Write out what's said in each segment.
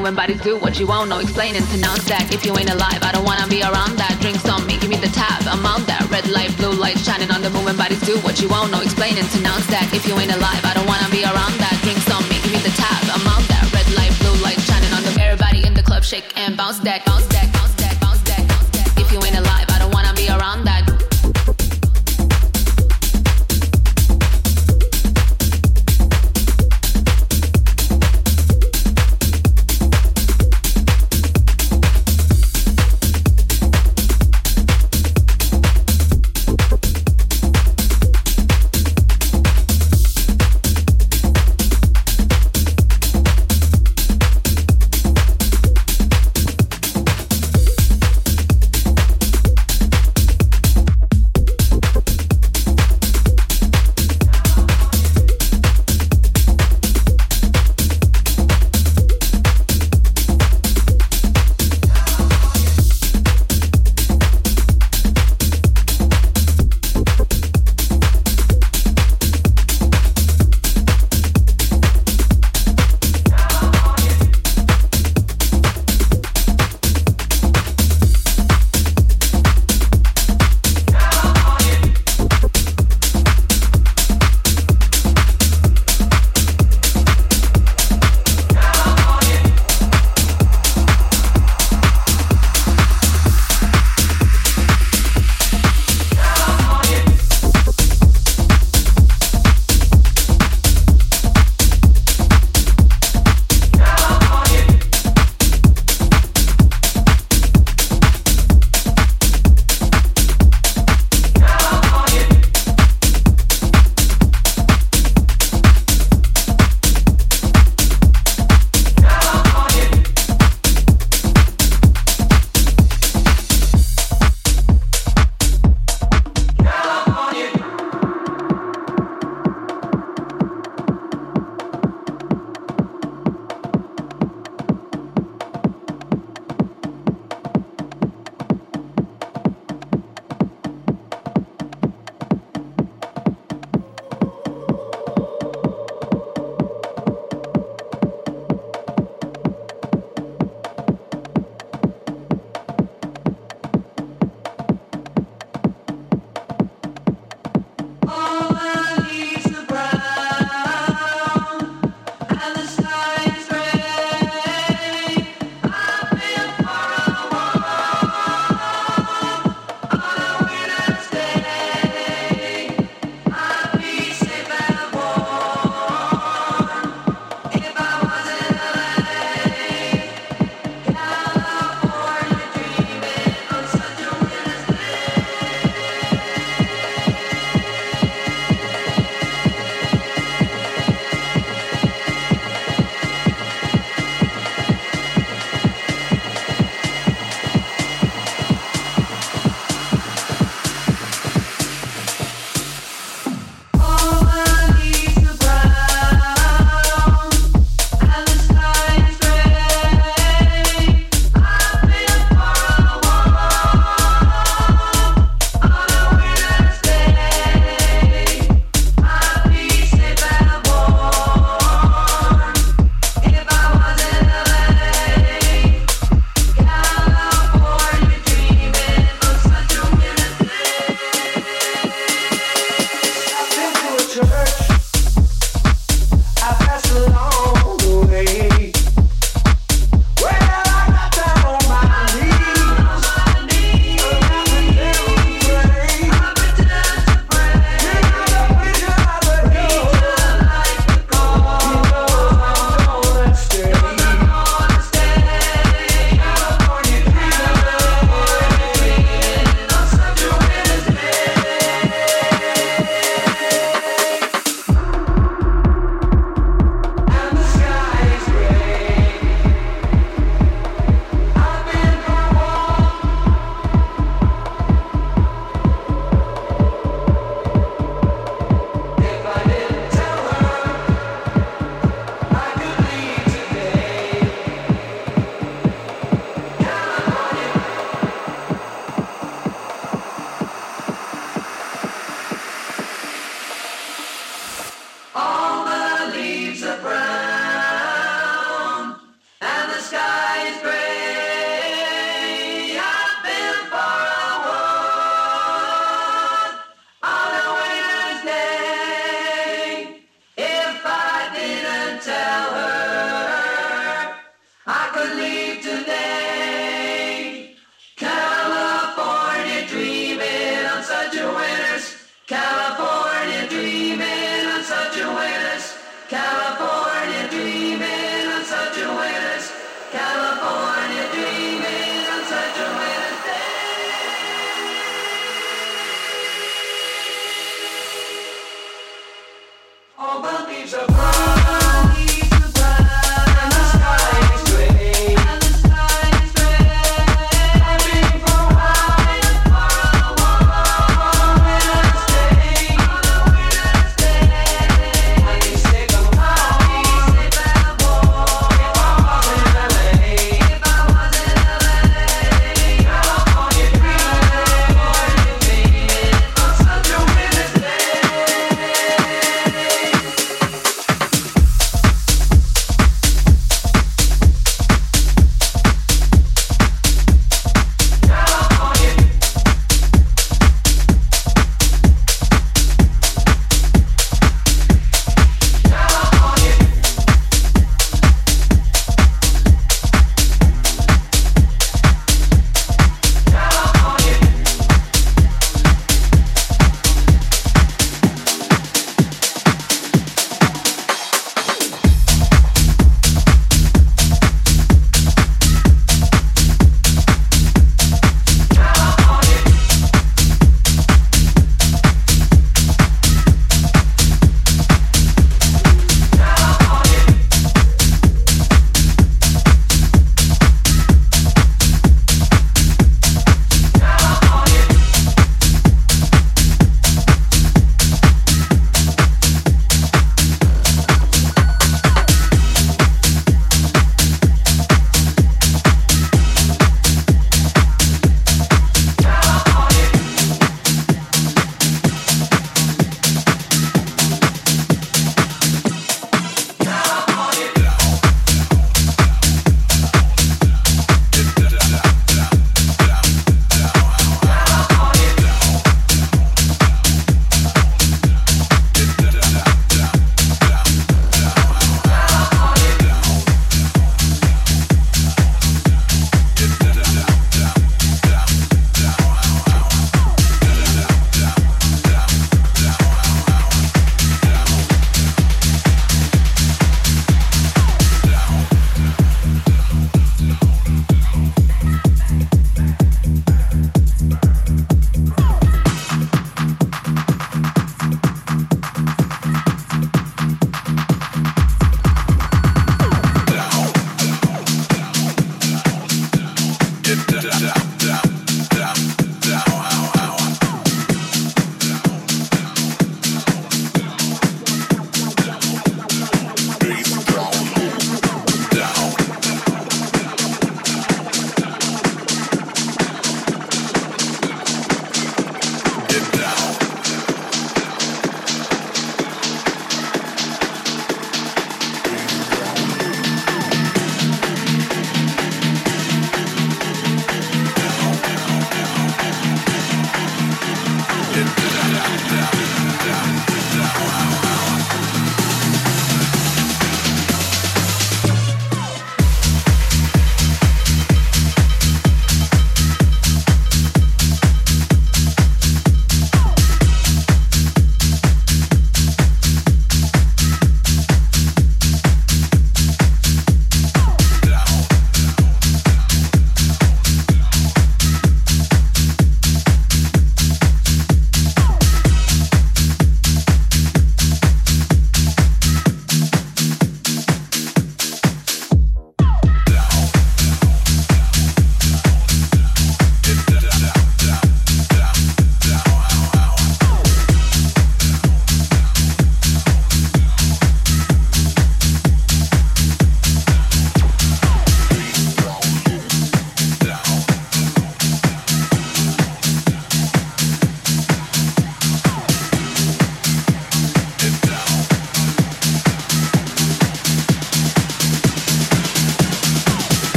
moving bodies do what you won't know. Explain and pronounce that. If you ain't alive, I don't wanna be around that. Drinks on me, give me the tab. I'm on that. Red light, blue light, shining on the moving bodies do what you won't know. Explain and pronounce that. If you ain't alive, I don't wanna be around that. Drinks on me, give me the tab. I'm on that. Red light, blue light, shining on the everybody in the club, shake and bounce that, bounce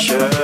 Sure.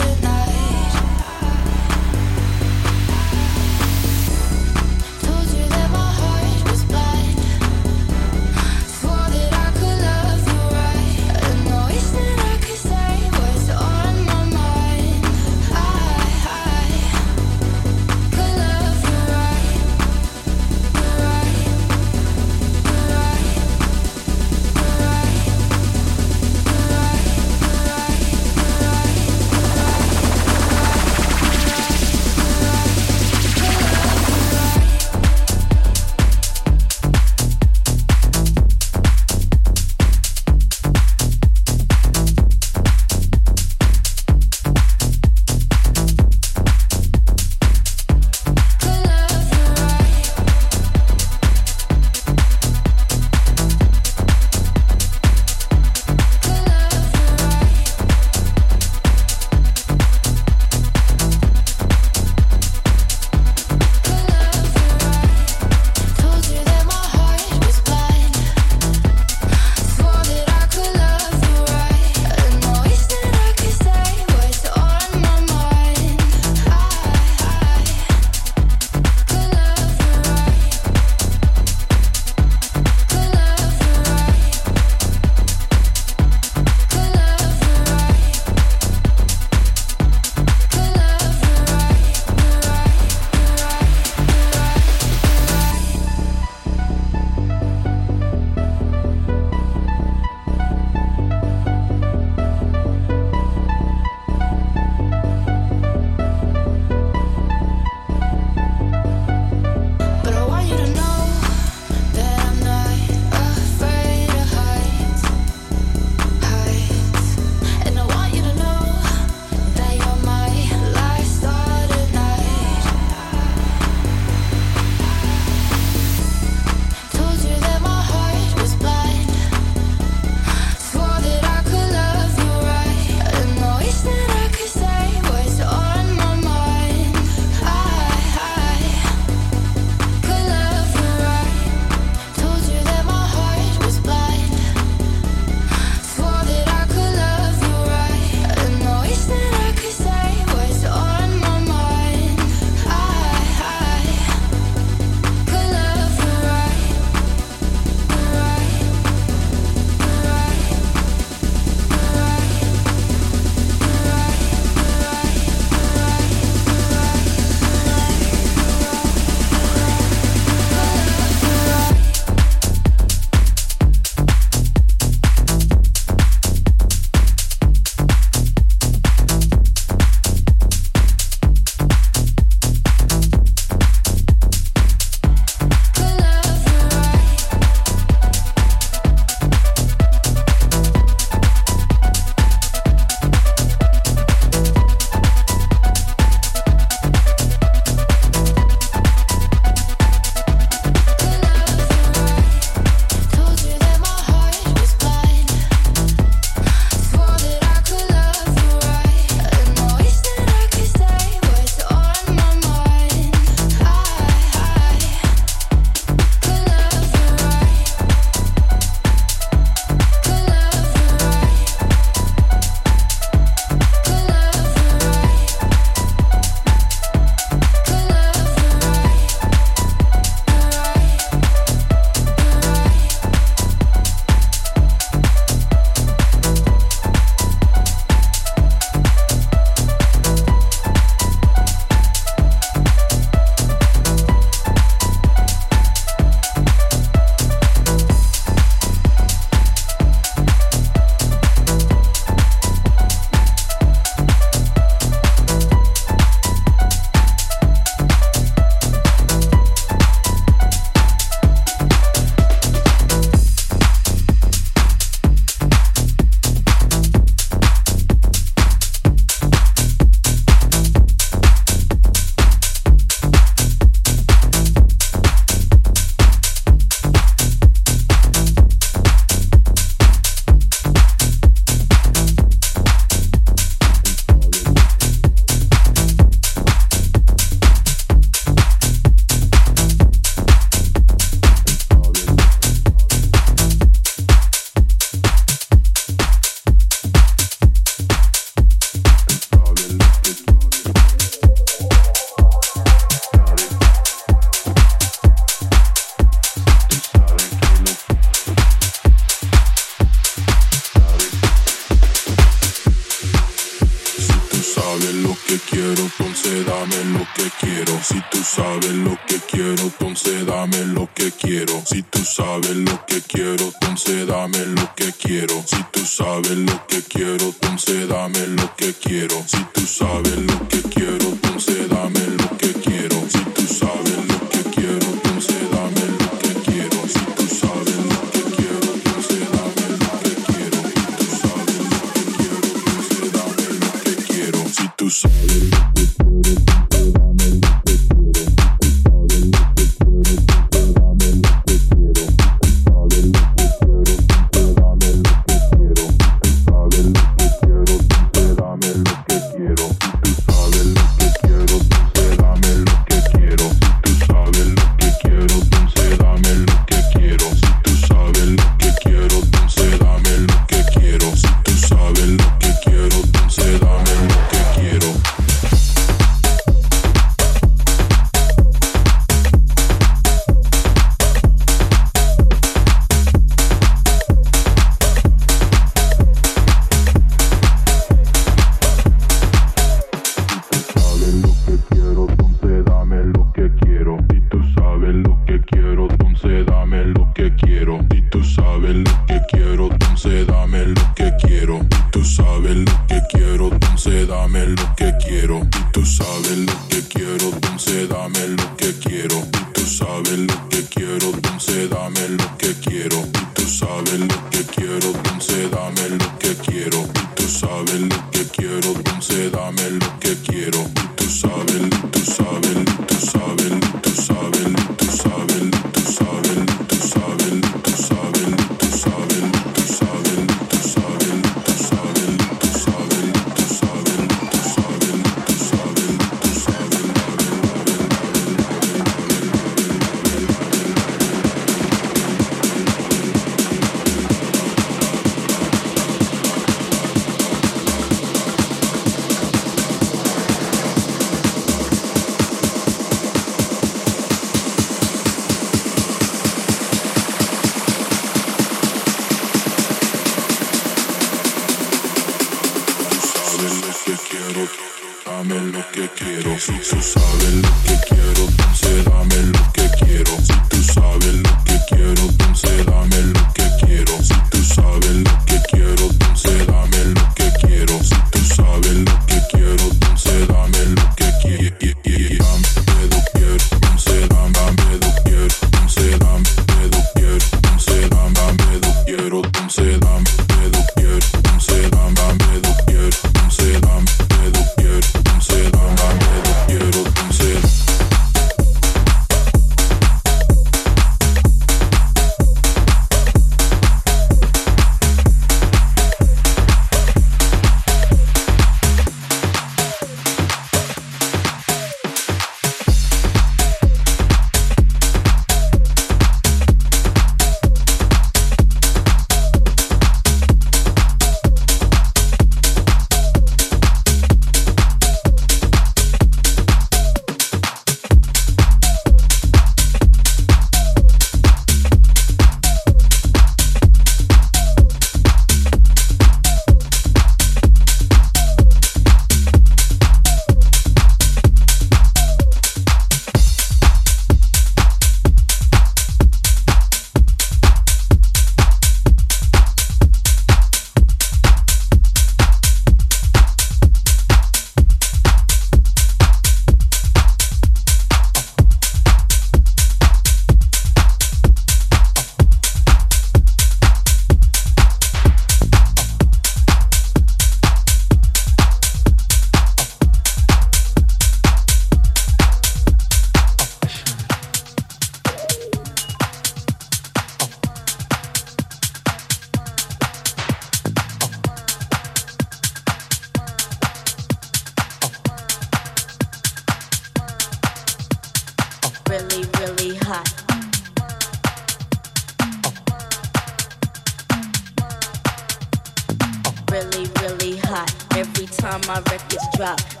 my records drop.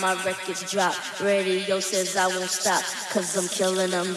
My records drop. Radio says I won't stop, cause I'm killing them.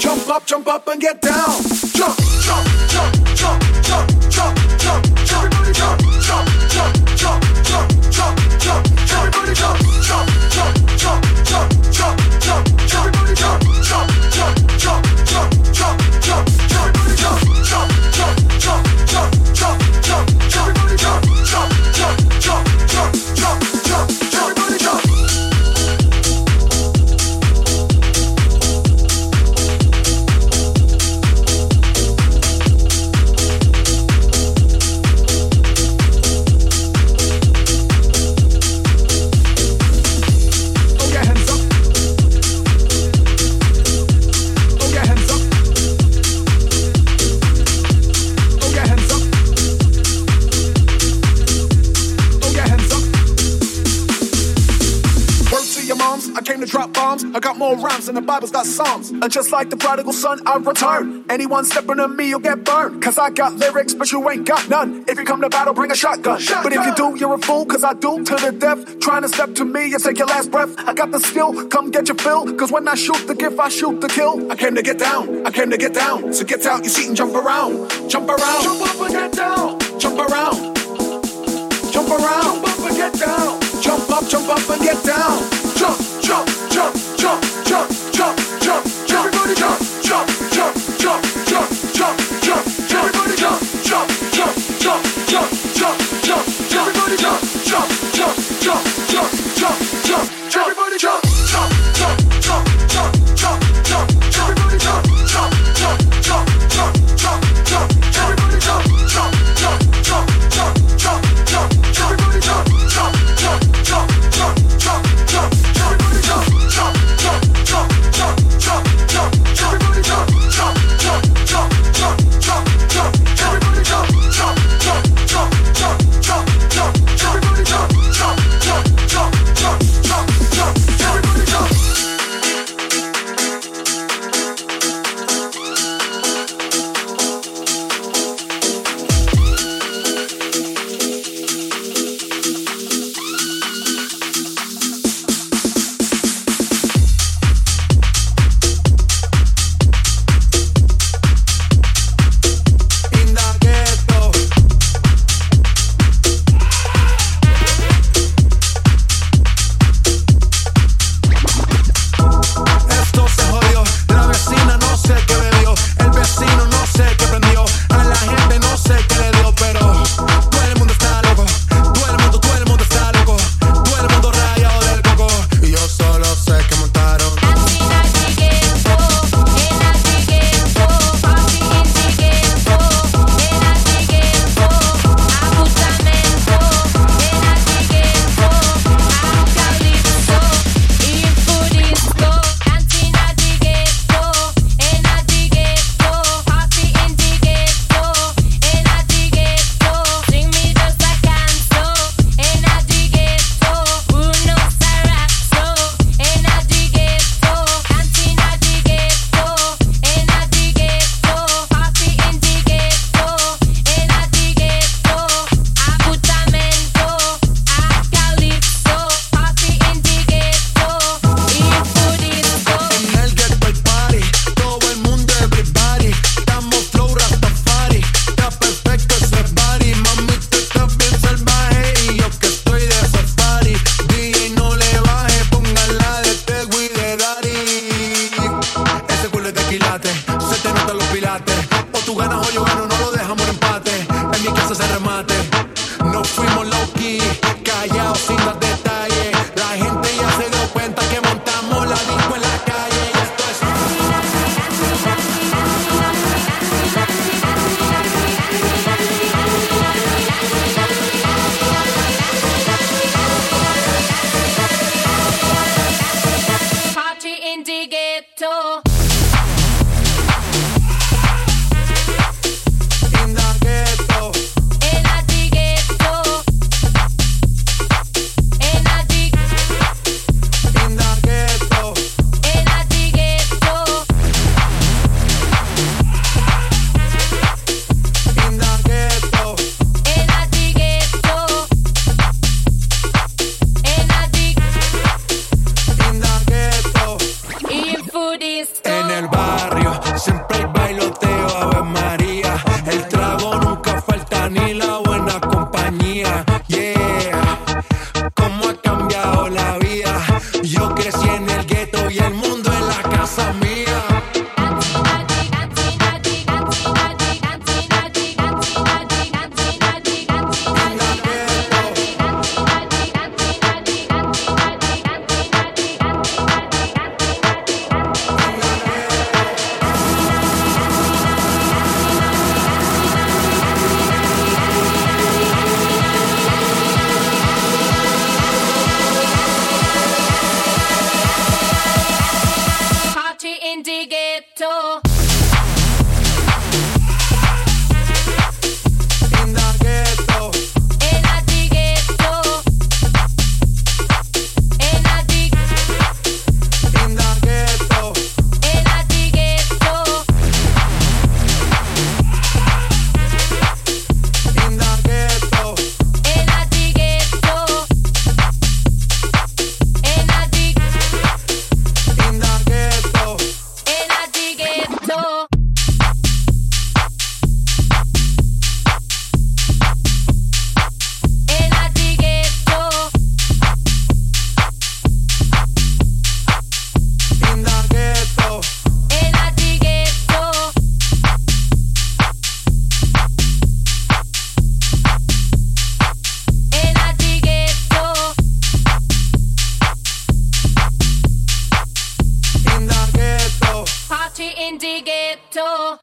Jump up, jump up and get down. Jump, jump, jump, jump, jump, jump, jump, jump. Everybody jump, jump, jump, jump, jump, jump, jump. Everybody jump, jump, jump, I got more rhymes than the Bible's got songs. And just like the prodigal son, I return. Anyone stepping on me, you'll get burned. Cause I got lyrics, but you ain't got none. If you come to battle, bring a shotgun. But if you do, you're a fool, cause I do to the death. Trying to step to me, you take your last breath. I got the skill, come get your fill. Cause when I shoot the gift, I shoot the kill. I came to get down, I came to get down. So get out your seat and jump around. Jump around. Jump up and get down. Jump around. Jump around. Jump up and get down. Jump up, jump up and get down. Jump, jump, jump, jump,